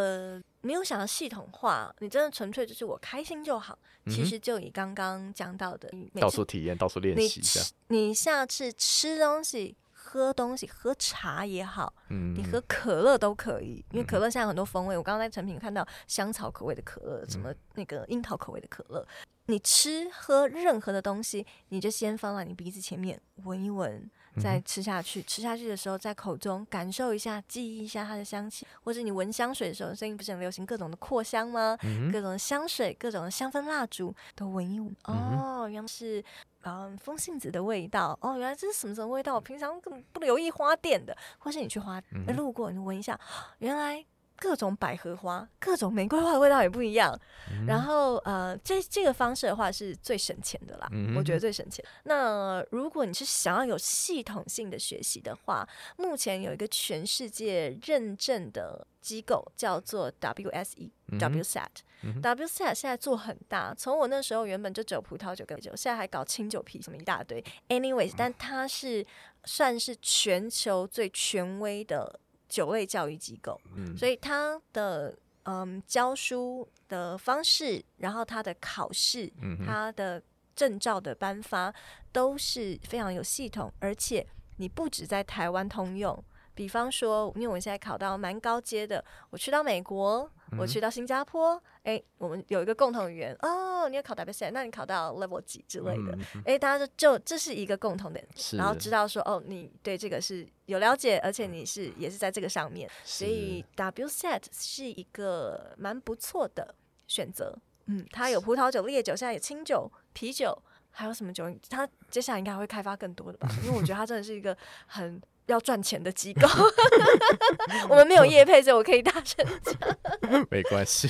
没有想要系统化，你真的纯粹就是我开心就好。嗯、其实就以刚刚讲到的，到处体验，到处练习。你下次吃东西、喝东西、喝茶也好，嗯，你喝可乐都可以，因为可乐现在很多风味。我刚刚在成品看到香草口味的可乐，什么那个樱桃口味的可乐。你吃喝任何的东西，你就先放到你鼻子前面闻一闻，再吃下去。吃下去的时候，在口中感受一下，记忆一下它的香气。或者你闻香水的时候，最近不是很流行各种的扩香吗？嗯、各种的香水、各种的香氛蜡烛都闻一闻。哦，原来是嗯风信子的味道。哦，原来这是什么什么味道？我平常根本不留意花店的，或是你去花店路过，你闻一下，原来。各种百合花、各种玫瑰花的味道也不一样。嗯、然后，呃，这这个方式的话是最省钱的啦，嗯、我觉得最省钱。那如果你是想要有系统性的学习的话，目前有一个全世界认证的机构叫做 WSE、嗯、WSET、嗯。WSET 现在做很大，从我那时候原本就只有葡萄酒跟酒，现在还搞清酒啤什么一大堆。Anyways，但它是算是全球最权威的。酒类教育机构，嗯，所以他的嗯教书的方式，然后他的考试，嗯，他的证照的颁发都是非常有系统，而且你不止在台湾通用。比方说，因为我现在考到蛮高阶的，我去到美国，我去到新加坡，哎、嗯，我们有一个共同语言哦，你要考 WSET，那你考到 Level 几之类的，哎、嗯，大家就就这是一个共同的，然后知道说哦，你对这个是有了解，而且你是也是在这个上面，所以 WSET 是一个蛮不错的选择。嗯，它有葡萄酒、烈酒，现在有清酒、啤酒，还有什么酒？它接下来应该会开发更多的吧？因为我觉得它真的是一个很。要赚钱的机构 我们没有业配，所以我可以大声讲。没关系，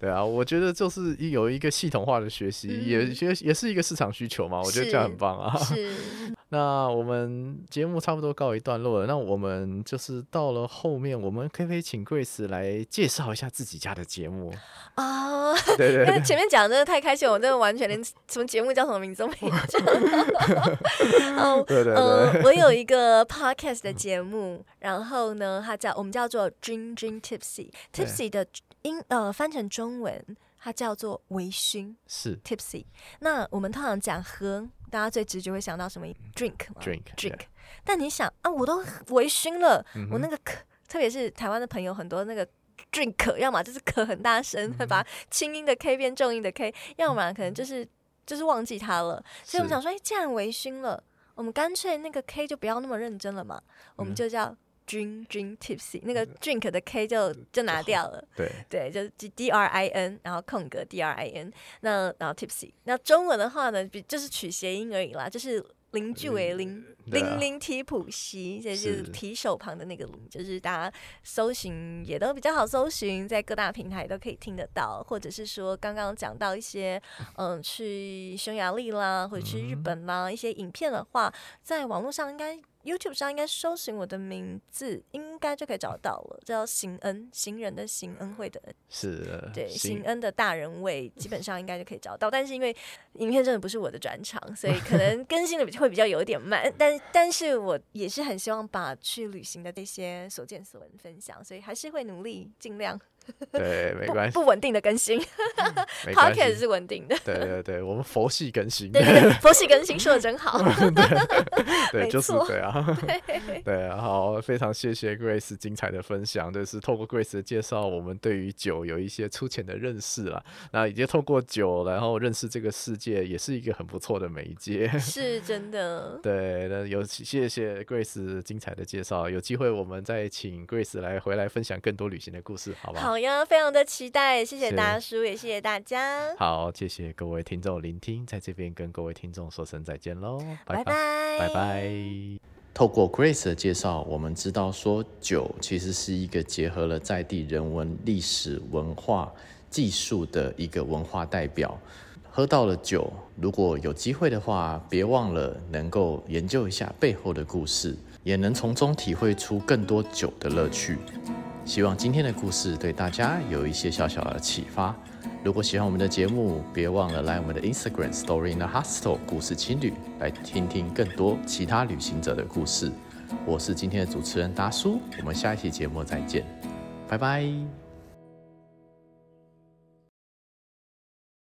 对啊，我觉得就是有一个系统化的学习，嗯、也也也是一个市场需求嘛。我觉得这样很棒啊。是。那我们节目差不多告一段落了，那我们就是到了后面，我们可不可以请 Grace 来介绍一下自己家的节目啊？对对，对，因为前面讲的真的太开心，我真的完全连什么节目叫什么名字都没讲。嗯，对对对，嗯，我有一个 podcast 的节目，然后呢，它叫我们叫做 Drink Drink Tipsy，Tipsy 的英呃翻成中文，它叫做微醺，是 Tipsy。那我们通常讲喝。大家最直觉会想到什么？drink 吗？drink drink。但你想啊，我都微醺了，嗯、我那个咳，特别是台湾的朋友，很多那个 drink，要么就是咳很大声，把轻音的 k 变重音的 k，要么可能就是就是忘记它了。所以我们想说，哎，既然微醺了，我们干脆那个 k 就不要那么认真了嘛，我们就叫。Drink Drink Tipsy，那个 drink 的 k 就就拿掉了，对。对，就是 D R I N，然后空格 D R I N，那然后 Tipsy，那中文的话呢，比就是取谐音而已啦，就是零句为零，零零提普西，就是提手旁的那个零，就是大家搜寻也都比较好搜寻，在各大平台都可以听得到，或者是说刚刚讲到一些 嗯去匈牙利啦，或者去日本啦、嗯、一些影片的话，在网络上应该。YouTube 上应该搜寻我的名字，应该就可以找到了。叫行恩，行人的行，恩惠的恩，是对行恩的大人味，基本上应该就可以找到。但是因为影片真的不是我的专长，所以可能更新的会比较有一点慢。但但是我也是很希望把去旅行的这些所见所闻分享，所以还是会努力尽量。对，没关系，不稳定的更新 p o c k e t 是稳定的。对对对，我们佛系更新，对对对，佛系更新说的真好。对，对，就是这样。对，对啊，好，非常谢谢 Grace 精彩的分享，就是透过 Grace 的介绍，我们对于酒有一些粗浅的认识了。那已经透过酒，然后认识这个世界，也是一个很不错的媒介。是真的。对，那有谢谢 Grace 精彩的介绍，有机会我们再请 Grace 来回来分享更多旅行的故事，好不好？好呀，非常的期待，谢谢大叔，也谢谢大家。好，谢谢各位听众聆听，在这边跟各位听众说声再见喽，拜拜，拜拜。透过 Grace 的介绍，我们知道说酒其实是一个结合了在地人文、历史、文化、技术的一个文化代表。喝到了酒，如果有机会的话，别忘了能够研究一下背后的故事，也能从中体会出更多酒的乐趣。希望今天的故事对大家有一些小小的启发。如果喜欢我们的节目，别忘了来我们的 Instagram Story in the Hostel 故事青旅来听听更多其他旅行者的故事。我是今天的主持人达叔，我们下一期节目再见，拜拜。